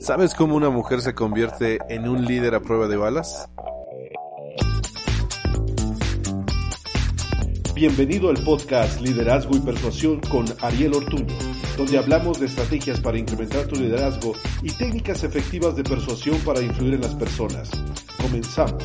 ¿Sabes cómo una mujer se convierte en un líder a prueba de balas? Bienvenido al podcast Liderazgo y Persuasión con Ariel Ortuño, donde hablamos de estrategias para incrementar tu liderazgo y técnicas efectivas de persuasión para influir en las personas. Comenzamos.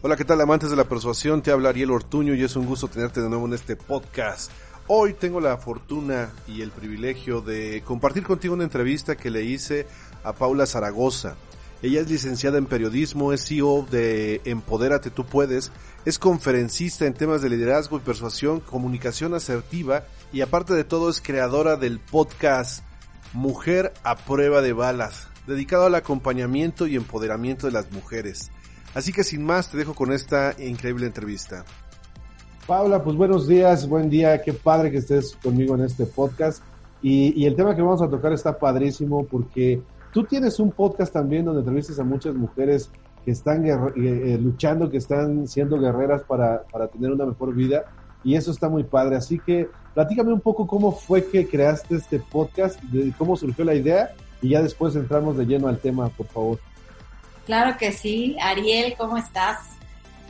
Hola, ¿qué tal amantes de la persuasión? Te habla Ariel Ortuño y es un gusto tenerte de nuevo en este podcast. Hoy tengo la fortuna y el privilegio de compartir contigo una entrevista que le hice a Paula Zaragoza. Ella es licenciada en periodismo, es CEO de Empodérate Tú Puedes, es conferencista en temas de liderazgo y persuasión, comunicación asertiva y aparte de todo es creadora del podcast Mujer a prueba de balas, dedicado al acompañamiento y empoderamiento de las mujeres. Así que sin más te dejo con esta increíble entrevista. Paula, pues buenos días, buen día, qué padre que estés conmigo en este podcast. Y, el tema que vamos a tocar está padrísimo porque tú tienes un podcast también donde entrevistas a muchas mujeres que están eh, eh, luchando, que están siendo guerreras para, para tener una mejor vida y eso está muy padre. Así que platícame un poco cómo fue que creaste este podcast, de cómo surgió la idea y ya después entramos de lleno al tema, por favor. Claro que sí. Ariel, ¿cómo estás?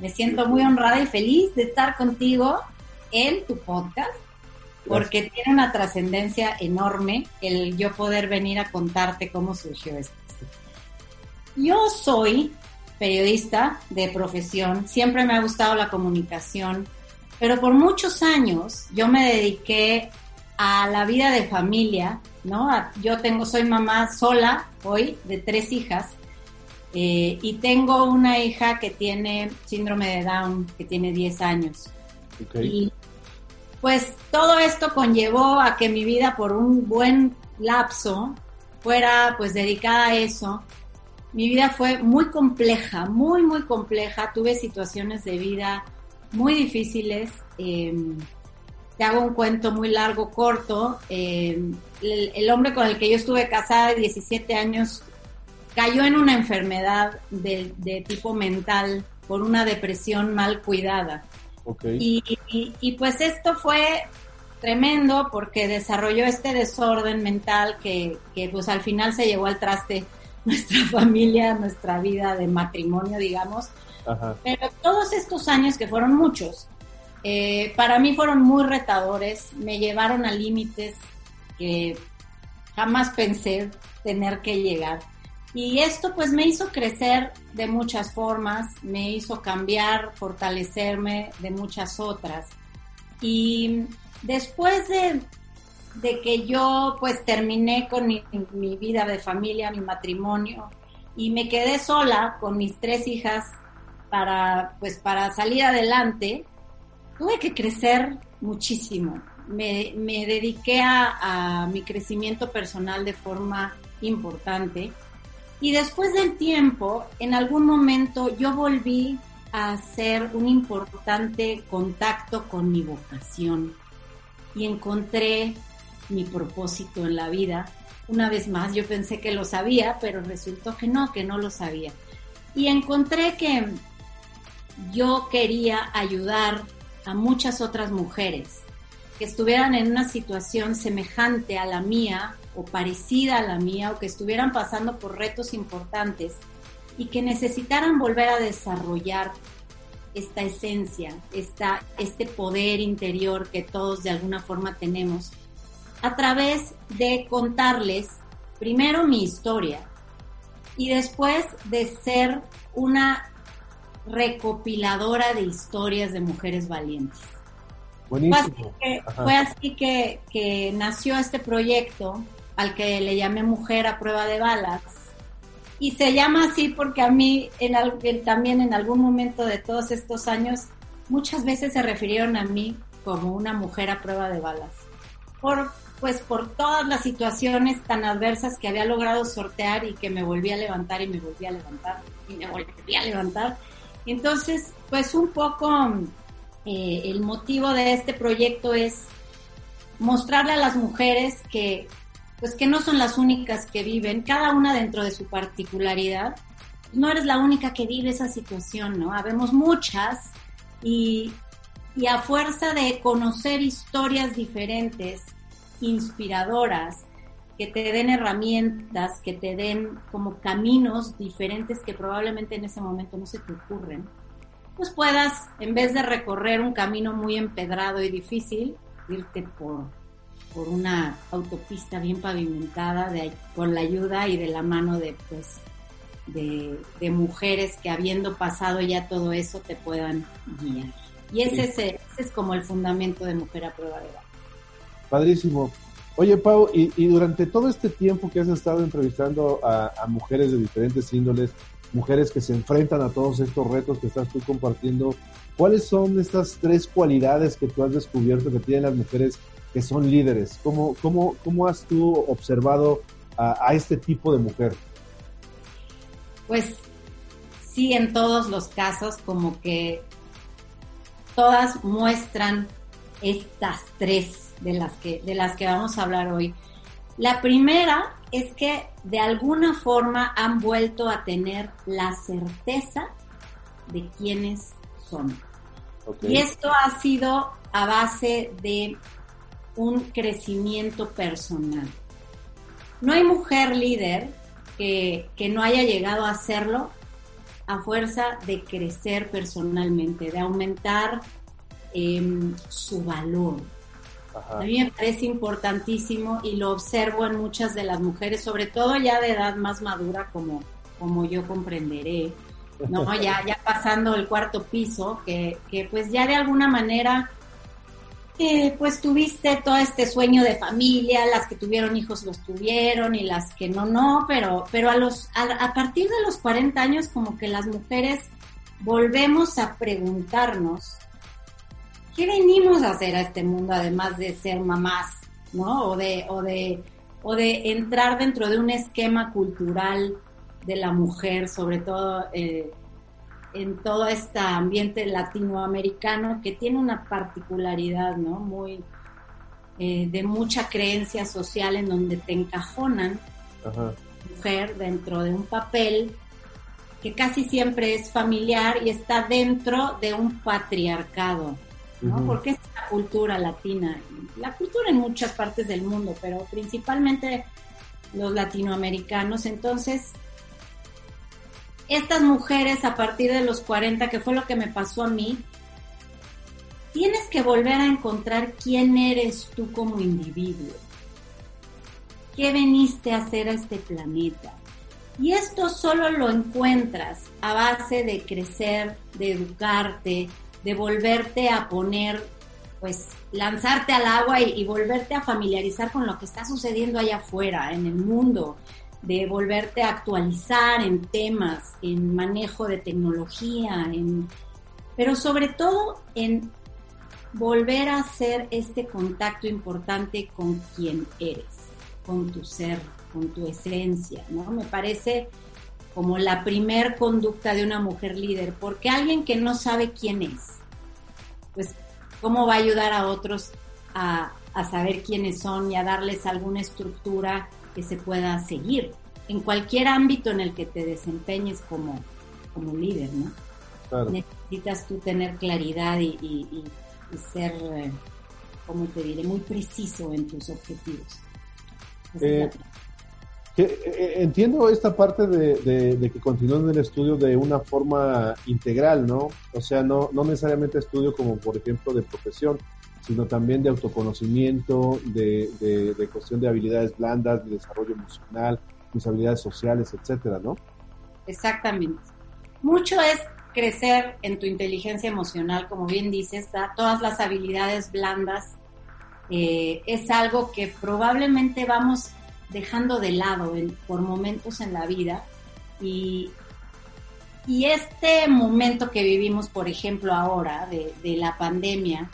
Me siento muy honrada y feliz de estar contigo en tu podcast porque tiene una trascendencia enorme el yo poder venir a contarte cómo surgió esto. Yo soy periodista de profesión, siempre me ha gustado la comunicación, pero por muchos años yo me dediqué a la vida de familia, ¿no? Yo tengo, soy mamá sola hoy de tres hijas eh, y tengo una hija que tiene síndrome de Down, que tiene 10 años. Y pues todo esto conllevó a que mi vida por un buen lapso fuera pues dedicada a eso. Mi vida fue muy compleja, muy, muy compleja. Tuve situaciones de vida muy difíciles. Em, te hago un cuento muy largo, corto. Em, el, el, hombre con el que yo estuve casada de 17 años cayó en una enfermedad de, tipo mental por una depresión mal cuidada. Y, pues esto fue tremendo porque desarrolló este desorden mental que, pues al final se llevó al traste nuestra familia, nuestra vida de matrimonio, digamos. Pero todos estos años, que fueron muchos, eh, para mí fueron muy retadores, me llevaron a límites que jamás pensé tener que llegar. Y esto pues me hizo crecer de muchas formas, me hizo cambiar, fortalecerme de muchas otras. Y después de, que yo pues terminé con mi, mi, vida de familia, mi matrimonio, y me quedé sola con mis tres hijas para pues para salir adelante, tuve que crecer muchísimo. Me, me dediqué a, a mi crecimiento personal de forma importante y después del tiempo, en algún momento yo volví a hacer un importante contacto con mi vocación y encontré mi propósito en la vida. Una vez más, yo pensé que lo sabía, pero resultó que no, que no lo sabía. Y encontré que yo quería ayudar a muchas otras mujeres que estuvieran en una situación semejante a la mía o parecida a la mía o que estuvieran pasando por retos importantes y que necesitaran volver a desarrollar esta esencia, esta, este poder interior que todos de alguna forma tenemos, a través de contarles primero mi historia y después de ser una recopiladora de historias de mujeres valientes. Buenísimo. Fue así, que, que nació este proyecto al que le llamé Mujer a prueba de balas. Y se llama así porque a mí en, también en algún momento de todos estos años muchas veces se refirieron a mí como una mujer a prueba de balas. Por, pues por todas las situaciones tan adversas que había logrado sortear y que me volví a levantar y me volví a levantar y me volví a levantar. Entonces, pues un poco eh, el motivo de este proyecto es mostrarle a las mujeres que pues que no son las únicas que viven, cada una dentro de su particularidad. No eres la única que vive esa situación, ¿no? Habemos muchas y, y a fuerza de conocer historias diferentes, inspiradoras, que te den herramientas, que te den como caminos diferentes que probablemente en ese momento no se te ocurren, pues puedas, en vez de recorrer un camino muy empedrado y difícil, irte por, por una autopista bien pavimentada de, con la ayuda y de la mano de, pues, de, de mujeres que habiendo pasado ya todo eso te puedan guiar. Y ese, es, ese es como el fundamento de Mujer a Prueba de Edad. Padrísimo. Oye, Pau, y, durante todo este tiempo que has estado entrevistando a, mujeres de diferentes índoles, mujeres que se enfrentan a todos estos retos que estás tú compartiendo, ¿cuáles son estas tres cualidades que tú has descubierto que tienen las mujeres que son líderes? ¿Cómo, cómo, cómo has tú observado a, a este tipo de mujer? Pues sí, en todos los casos, como que todas muestran estas tres de las que, de las que vamos a hablar hoy. La primera es que de alguna forma han vuelto a tener la certeza de quiénes son. Y esto ha sido a base de un crecimiento personal. No hay mujer líder que, que no haya llegado a hacerlo a fuerza de crecer personalmente, de aumentar em, su valor, a mí me parece importantísimo y lo observo en muchas de las mujeres, sobre todo ya de edad más madura, como, como yo comprenderé, ¿no? ya, ya pasando el cuarto piso, que, que pues ya de alguna manera, pues tuviste todo este sueño de familia, las que tuvieron hijos los tuvieron y las que no, no, pero, pero a, los, a, a partir de los 40 años como que las mujeres volvemos a preguntarnos ¿qué venimos a hacer a este mundo además de ser mamás, ¿no? O de, o de, o de entrar dentro de un esquema cultural de la mujer, sobre todo eh, en todo este ambiente latinoamericano que tiene una particularidad, ¿no? Muy eh, de mucha creencia social en donde te encajonan mujer dentro de un papel que casi siempre es familiar y está dentro de un patriarcado. ¿no? Porque es la cultura latina, la cultura en muchas partes del mundo, pero principalmente los latinoamericanos. Entonces, estas mujeres a partir de los 40, que fue lo que me pasó a mí, tienes que volver a encontrar quién eres tú como individuo. ¿Qué veniste a hacer a este planeta? Y esto solo lo encuentras a base de crecer, de educarte, de volverte a poner, pues lanzarte al agua y, volverte a familiarizar con lo que está sucediendo allá afuera, en el mundo, de volverte a actualizar en temas, en manejo de tecnología, en, pero sobre todo en volver a hacer este contacto importante con quien eres, con tu ser, con tu esencia, ¿no? Me parece como la primer conducta de una mujer líder, porque alguien que no sabe quién es, pues, ¿cómo va a ayudar a otros a, saber quiénes son y a darles alguna estructura que se pueda seguir en cualquier ámbito en el que te desempeñes como, como líder, ¿no? Necesitas tú tener claridad y, ser, eh, como te diré, muy preciso en tus objetivos. Eh, eh, entiendo esta parte de, que continúen el estudio de una forma integral, ¿no? O sea, no, no necesariamente estudio como, por ejemplo, de profesión, sino también de autoconocimiento, de, de, cuestión de habilidades blandas, de desarrollo emocional, mis habilidades sociales, etcétera, ¿no? Exactamente. Mucho es crecer en tu inteligencia emocional, como bien dices, todas las habilidades blandas. Eh, es algo que probablemente vamos dejando de lado por momentos en la vida y, y este momento que vivimos, por ejemplo, ahora de, la pandemia,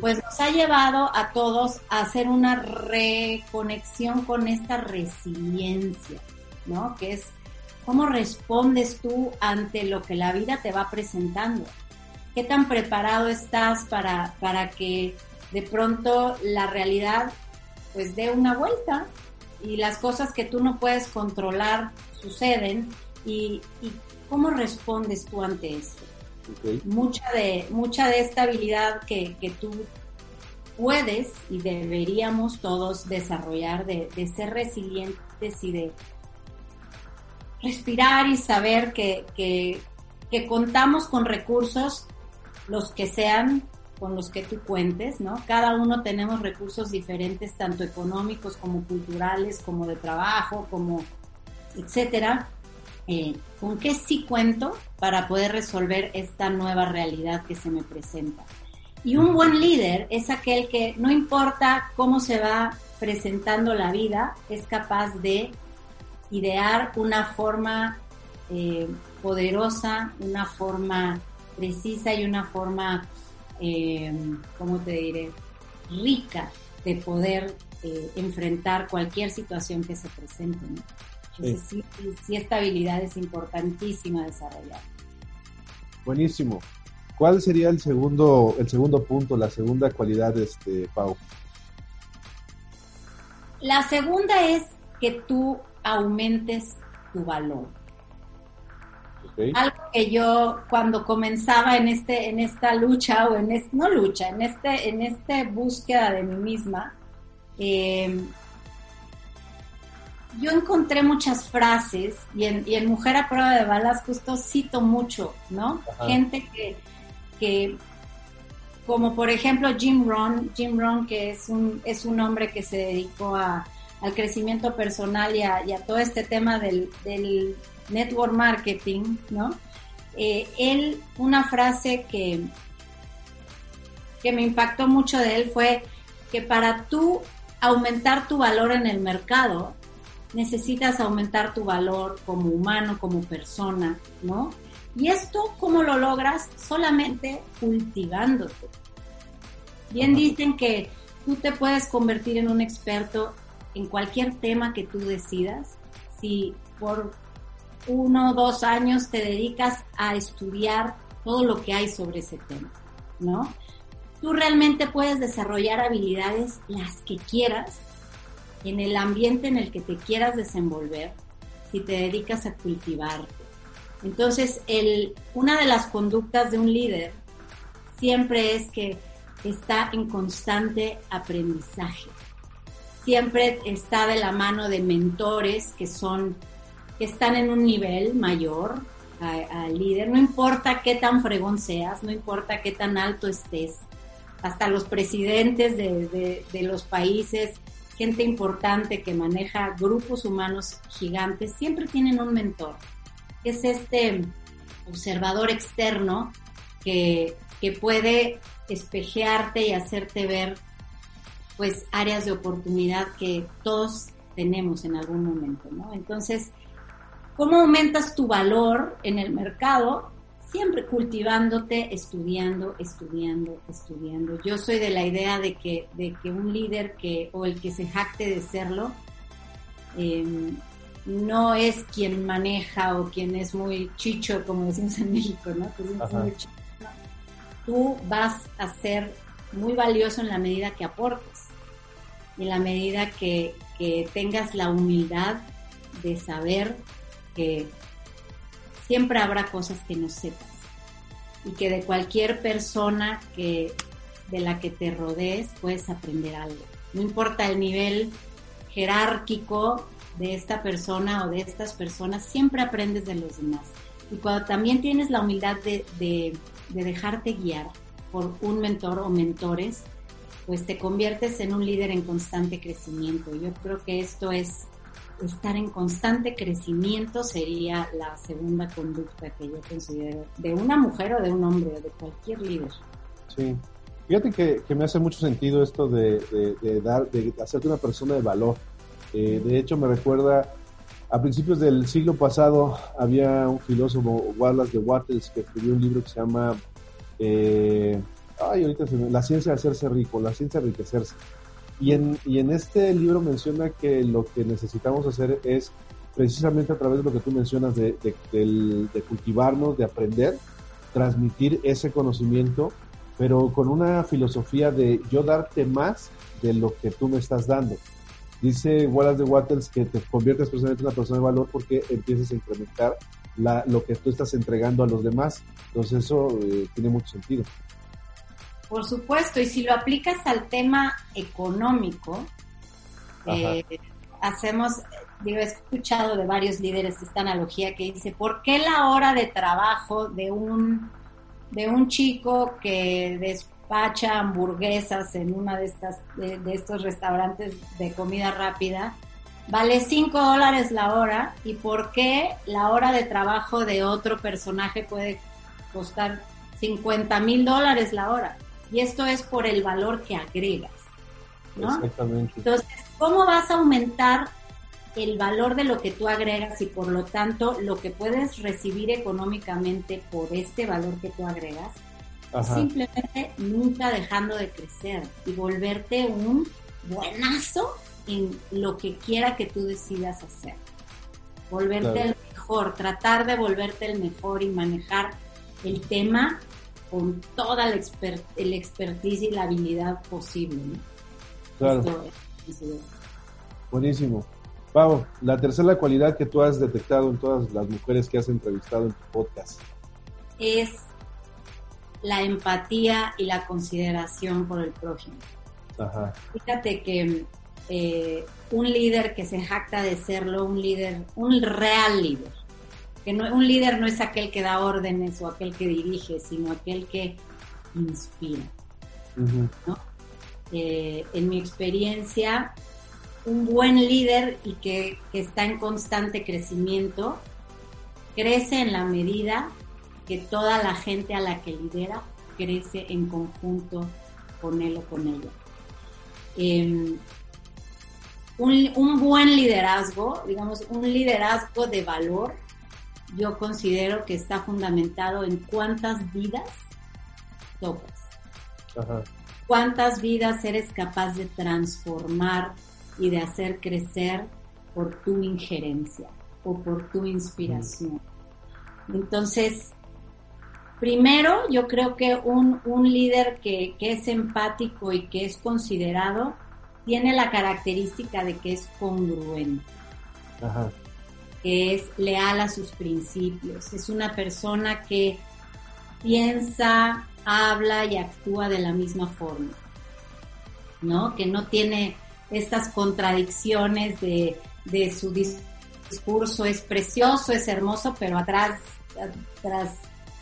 pues nos ha llevado a todos a hacer una reconexión con esta resiliencia, ¿no? Que es cómo respondes tú ante lo que la vida te va presentando. ¿Qué tan preparado estás para, para que de pronto la realidad pues dé una vuelta y las cosas que tú no puedes controlar suceden y, cómo respondes tú ante esto. Mucha, de, mucha de esta habilidad que, que tú puedes y deberíamos todos desarrollar de, ser resilientes y de respirar y saber que, que, que contamos con recursos, los que sean, con los que tú cuentes, ¿no? Cada uno tenemos recursos diferentes, tanto económicos como culturales, como de trabajo, como etcétera. Eh, ¿Con qué sí cuento para poder resolver esta nueva realidad que se me presenta? Y un buen líder es aquel que no importa cómo se va presentando la vida, es capaz de idear una forma eh, poderosa, una forma precisa y una forma eh, ¿cómo te diré?, rica de poder enfrentar cualquier situación que se presente. Entonces, sí. esta habilidad es importantísima desarrollar. Buenísimo. ¿Cuál sería el segundo, el segundo punto, la segunda cualidad, este, Pau? La segunda es que tú aumentes tu valor. Algo que yo cuando comenzaba en este, en esta lucha, o en este, no lucha, en este, en este búsqueda de mí misma, eh, yo encontré muchas frases y en, Mujer a prueba de balas justo cito mucho, ¿no? Gente que, que, como por ejemplo Jim Rohn, Jim Rohn que es un, es un hombre que se dedicó a, al crecimiento personal y a, todo este tema del, del network marketing, ¿no? Eh, él, una frase que, que me impactó mucho de él fue que para tú aumentar tu valor en el mercado, necesitas aumentar tu valor como humano, como persona, ¿no? Y esto, ¿cómo lo logras? Solamente cultivándote. Bien dicen que tú te puedes convertir en un experto en cualquier tema que tú decidas si por uno o dos años te dedicas a estudiar todo lo que hay sobre ese tema, ¿no? Tú realmente puedes desarrollar habilidades las que quieras en el ambiente en el que te quieras desenvolver si te dedicas a cultivarte. Entonces, una de las conductas de un líder siempre es que está en constante aprendizaje. Siempre está de la mano de mentores que son que están en un nivel mayor al líder, no importa qué tan fregón seas, no importa qué tan alto estés, hasta los presidentes de, de, los países, gente importante que maneja grupos humanos gigantes, siempre tienen un mentor, que es este observador externo que, que puede espejearte y hacerte ver pues áreas de oportunidad que todos tenemos en algún momento, ¿no? Entonces, ¿Cómo aumentas tu valor en el mercado? Siempre cultivándote, estudiando, estudiando, estudiando. Yo soy de la idea de que, de que un líder que, o el que se jacte de serlo, em, no es quien maneja o quien es muy chicho, como decimos en México, ¿no? Tú vas a ser muy valioso en la medida que aportes, en la medida que, que tengas la humildad de saber que siempre habrá cosas que no sepas y que de cualquier persona que de la que te rodees puedes aprender algo. No importa el nivel jerárquico de esta persona o de estas personas, siempre aprendes de los demás. Y cuando también tienes la humildad de, de dejarte guiar por un mentor o mentores, pues te conviertes en un líder en constante crecimiento. Yo creo que esto es estar en constante crecimiento sería la segunda conducta que yo considero de una mujer o de un hombre o de cualquier líder. Sí. Fíjate que, me hace mucho sentido esto de, de, dar, de hacerte una persona de valor. Eh, de hecho, me recuerda, a principios del siglo pasado había un filósofo, Wallace de Wattles, que escribió un libro que se llama eh, ay, ahorita La ciencia de hacerse rico, la ciencia de enriquecerse. Y en, y en este libro menciona que lo que necesitamos hacer es precisamente a través de lo que tú mencionas de, de, cultivarnos, de aprender, transmitir ese conocimiento, pero con una filosofía de yo darte más de lo que tú me estás dando. Dice Wallace de Wattles que te conviertes precisamente en una persona de valor porque empiezas a incrementar la, lo que tú estás entregando a los demás. Entonces eso eh, tiene mucho sentido. Por supuesto, y si lo aplicas al tema económico, eh, hacemos, digo, he escuchado de varios líderes esta analogía que dice, ¿por qué la hora de trabajo de un, de un chico que despacha hamburguesas en una de estas, de, estos restaurantes de comida rápida, vale 5 dólares la hora y por qué la hora de trabajo de otro personaje puede costar 50 mil dólares la hora? Y esto es por el valor que agregas. ¿no? Exactamente. Entonces, ¿cómo vas a aumentar el valor de lo que tú agregas y por lo tanto lo que puedes recibir económicamente por este valor que tú agregas? Simplemente nunca dejando de crecer y volverte un buenazo en lo que quiera que tú decidas hacer. Volverte el mejor, tratar de volverte el mejor y manejar el tema con toda la el expertise y la habilidad posible. Claro. Buenísimo. Pau, la tercera cualidad que tú has detectado en todas las mujeres que has entrevistado en tu podcast. Es la empatía y la consideración por el prójimo. Ajá. Fíjate que eh, un líder que se jacta de serlo, un líder, un real líder, que no, un líder no es aquel que da órdenes o aquel que dirige, sino aquel que inspira. Eh, en mi experiencia, un buen líder y que, está en constante crecimiento, crece en la medida que toda la gente a la que lidera crece en conjunto con él o con ella. Em, un, un, buen liderazgo, digamos, un liderazgo de valor, yo considero que está fundamentado en cuántas vidas tocas. Cuántas vidas eres capaz de transformar y de hacer crecer por tu injerencia o por tu inspiración. Entonces, primero yo creo que un, un líder que, que, es empático y que es considerado tiene la característica de que es congruente. Ajá que es leal a sus principios. Es una persona que piensa, habla y actúa de la misma forma, ¿no? Que no tiene estas contradicciones de, su discurso. Es precioso, es hermoso, pero atrás, tras,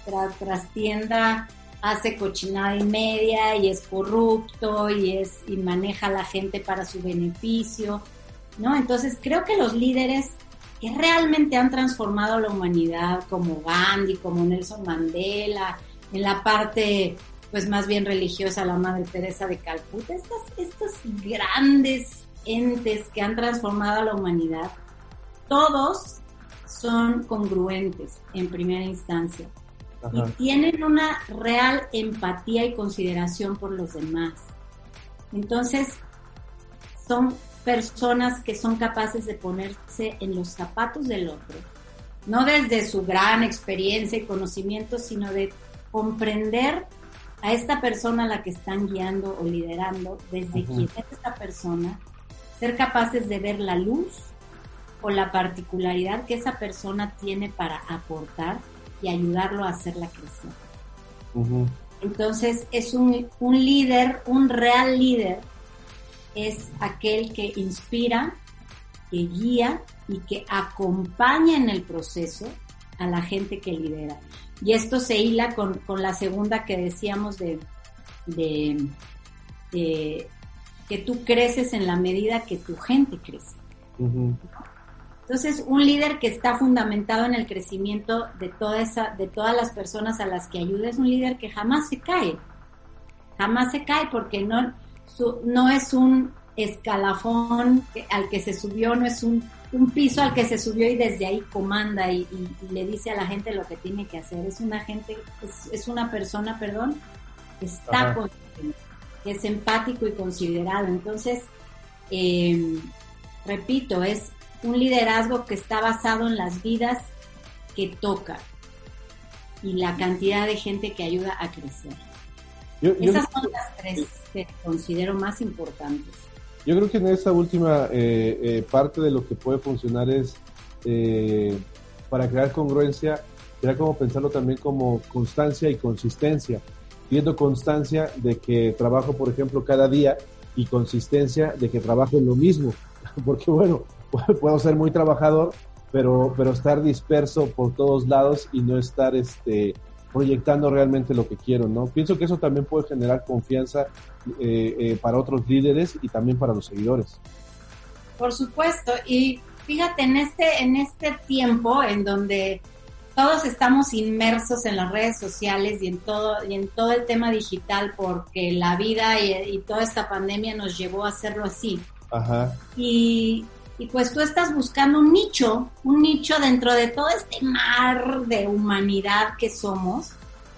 tras, tras tienda hace cochinada y media y es corrupto y es y maneja a la gente para su beneficio, ¿no? Entonces creo que los líderes que realmente han transformado la humanidad, como Gandhi, como Nelson Mandela, en la parte pues más bien religiosa, la Madre Teresa de Calcuta, estos, estos grandes entes que han transformado a la humanidad, todos son congruentes en primera instancia. Y tienen una real empatía y consideración por los demás. Entonces, son personas que son capaces de ponerse en los zapatos del otro, no desde su gran experiencia y conocimiento, sino de comprender a esta persona a la que están guiando o liderando, desde quién es esta persona, ser capaces de ver la luz o la particularidad que esa persona tiene para aportar y ayudarlo a hacerla crecer. Entonces es un, un líder, un real líder, es aquel que inspira, que guía y que acompaña en el proceso a la gente que lidera. Y esto se hila con, la segunda que decíamos de, de, que tú creces en la medida que tu gente crece. Entonces, un líder que está fundamentado en el crecimiento de, toda esa, de todas las personas a las que ayuda es un líder que jamás se cae. Jamás se cae porque no, no es un escalafón al que se subió, no es un, piso al que se subió y desde ahí comanda y, le dice a la gente lo que tiene que hacer. Es una gente, es, una persona, perdón, que está que es empático y considerado. Entonces, em, repito, es un liderazgo que está basado en las vidas que toca y la cantidad de gente que ayuda a crecer. Esas son las tres que considero más importantes. Yo creo que en esa última eh, eh, parte de lo que puede funcionar es, eh, para crear congruencia, sería como pensarlo también como constancia y consistencia. pidiendo constancia de que trabajo, por ejemplo, cada día y consistencia de que trabajo en lo mismo. Porque bueno, puedo ser muy trabajador, pero, pero estar disperso por todos lados y no estar este, proyectando realmente lo que quiero, ¿no? Pienso que eso también puede generar confianza eh, eh, para otros líderes y también para los seguidores. Por supuesto, y fíjate, en este, en este tiempo en donde todos estamos inmersos en las redes sociales y en todo, y en todo el tema digital porque la vida y, y toda esta pandemia nos llevó a hacerlo así. Ajá. Y, y pues tú estás buscando un nicho, un nicho dentro de todo este mar de humanidad que somos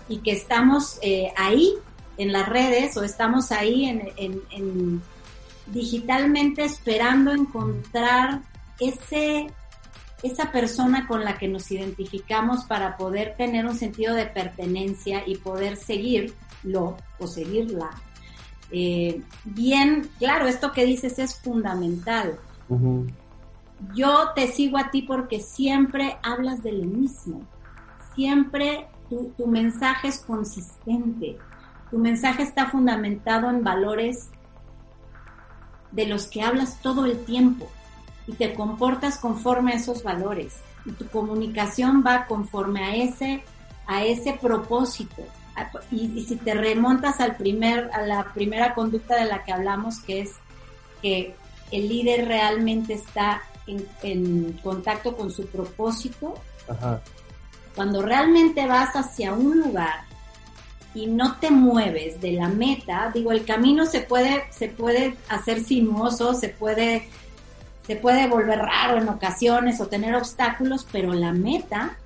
y que estamos eh, ahí en las redes o estamos ahí en, digitalmente esperando encontrar ese esa persona con la que nos identificamos para poder tener un sentido de pertenencia y poder seguirlo o seguirla. Eh, bien, claro, esto que dices es fundamental. Yo te sigo a ti porque siempre hablas de lo mismo. Siempre tu, mensaje es consistente. Tu mensaje está fundamentado en valores de los que hablas todo el tiempo y te comportas conforme a esos valores y tu comunicación va conforme a ese a ese propósito y, y, si te remontas al primer a la primera conducta de la que hablamos que es que el líder realmente está en, contacto con su propósito, cuando realmente vas hacia un lugar y no te mueves de la meta, digo, el camino se puede, se puede hacer sinuoso, se puede, se puede volver raro en ocasiones o tener obstáculos, pero la meta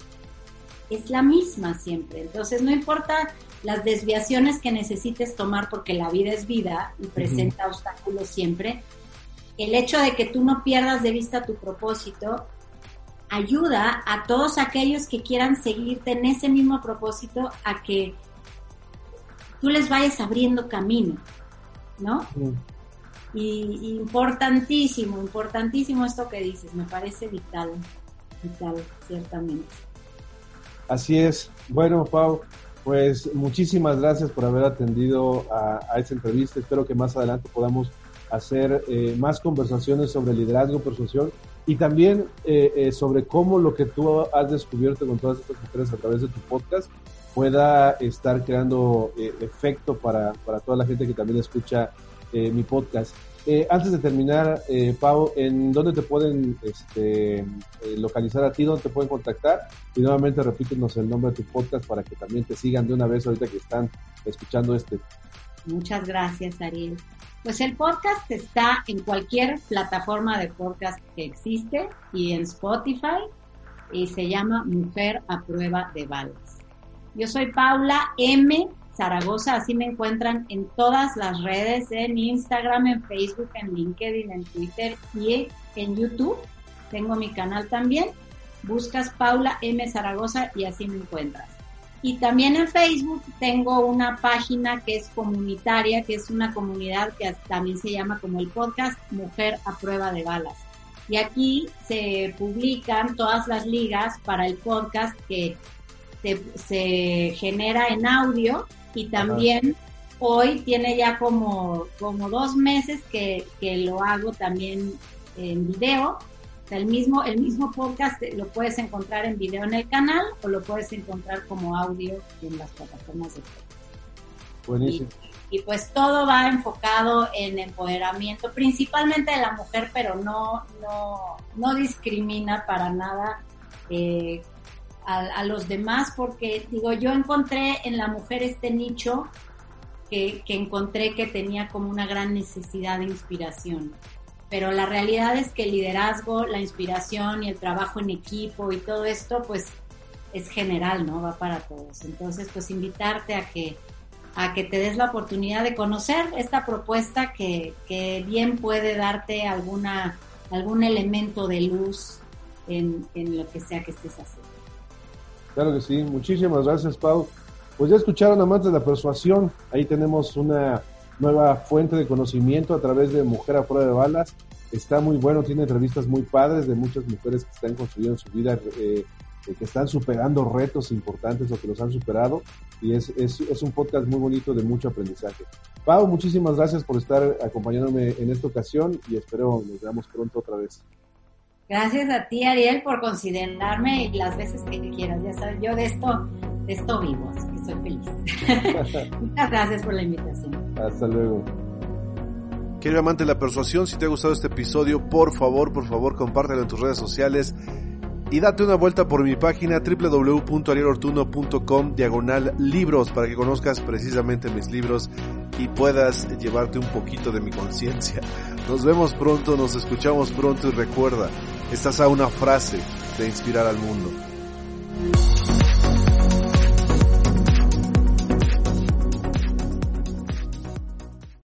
es la misma siempre. Entonces no importa las desviaciones que necesites tomar porque la vida es vida y presenta obstáculos siempre, el hecho de que tú no pierdas de vista tu propósito ayuda a todos aquellos que quieran seguirte en ese mismo propósito a que tú les vayas abriendo camino, ¿no? Y, importantísimo, importantísimo esto que dices, me parece vital, vital, ciertamente. Así es. Bueno, Pau, pues muchísimas gracias por haber atendido a, a esta entrevista. Espero que más adelante podamos hacer eh, más conversaciones sobre liderazgo, persuasión y también eh, eh, sobre cómo lo que tú has descubierto con todas estas mujeres a través de tu podcast pueda estar creando efecto para, para, toda la gente que también escucha mi podcast. antes de terminar, Pau, ¿en dónde te pueden este, localizar a ti? ¿Dónde te pueden contactar? Y nuevamente repítenos el nombre de tu podcast para que también te sigan de una vez ahorita que están escuchando este. Muchas gracias, Ariel. Pues el podcast está en cualquier plataforma de podcast que existe y en Spotify y se llama Mujer a prueba de balas. Yo soy Paula M. Zaragoza, así me encuentran en todas las redes, en Instagram, en Facebook, en LinkedIn, en Twitter y en YouTube. Tengo mi canal también. Buscas Paula M. Zaragoza y así me encuentras. Y también en Facebook tengo una página que es comunitaria, que es una comunidad que también se llama como el podcast Mujer a prueba de balas. Y aquí se publican todas las ligas para el podcast que se, genera en audio y también hoy tiene ya como, como dos meses que, que lo hago también en video el mismo, el mismo podcast lo puedes encontrar en video en el canal o lo puedes encontrar como audio en las plataformas de podcast. Buenísimo. Y, pues todo va enfocado en empoderamiento, principalmente de la mujer, pero no, no, no discrimina para nada eh, a, a, los demás, porque digo, yo encontré en la mujer este nicho que, que encontré que tenía como una gran necesidad de inspiración pero la realidad es que el liderazgo, la inspiración y el trabajo en equipo y todo esto, pues es general, ¿no? Va para todos. Entonces, pues invitarte a que a que te des la oportunidad de conocer esta propuesta que, que bien puede darte alguna algún elemento de luz en, en lo que sea que estés haciendo. Claro que sí, muchísimas gracias Pau. Pues ya escucharon amantes de la persuasión, ahí tenemos una nueva fuente de conocimiento a través de Mujer a Prueba de Balas. Está muy bueno, tiene entrevistas muy padres de muchas mujeres que están construyendo su vida eh, que están superando retos importantes o que los han superado. Y es, es, un podcast muy bonito de mucho aprendizaje. Pau, muchísimas gracias por estar acompañándome en esta ocasión y espero nos veamos pronto otra vez. Gracias a ti, Ariel, por considerarme las veces que quieras. Ya sabes, yo de esto, de esto vivo, así que soy feliz. Muchas gracias por la invitación. Hasta luego. Querido amante de la persuasión, si te ha gustado este episodio, por favor, por favor, compártelo en tus redes sociales y date una vuelta por mi página www.arielortuno.com diagonal libros para que conozcas precisamente mis libros y puedas llevarte un poquito de mi conciencia. Nos vemos pronto, nos escuchamos pronto y recuerda, estás a una frase de inspirar al mundo.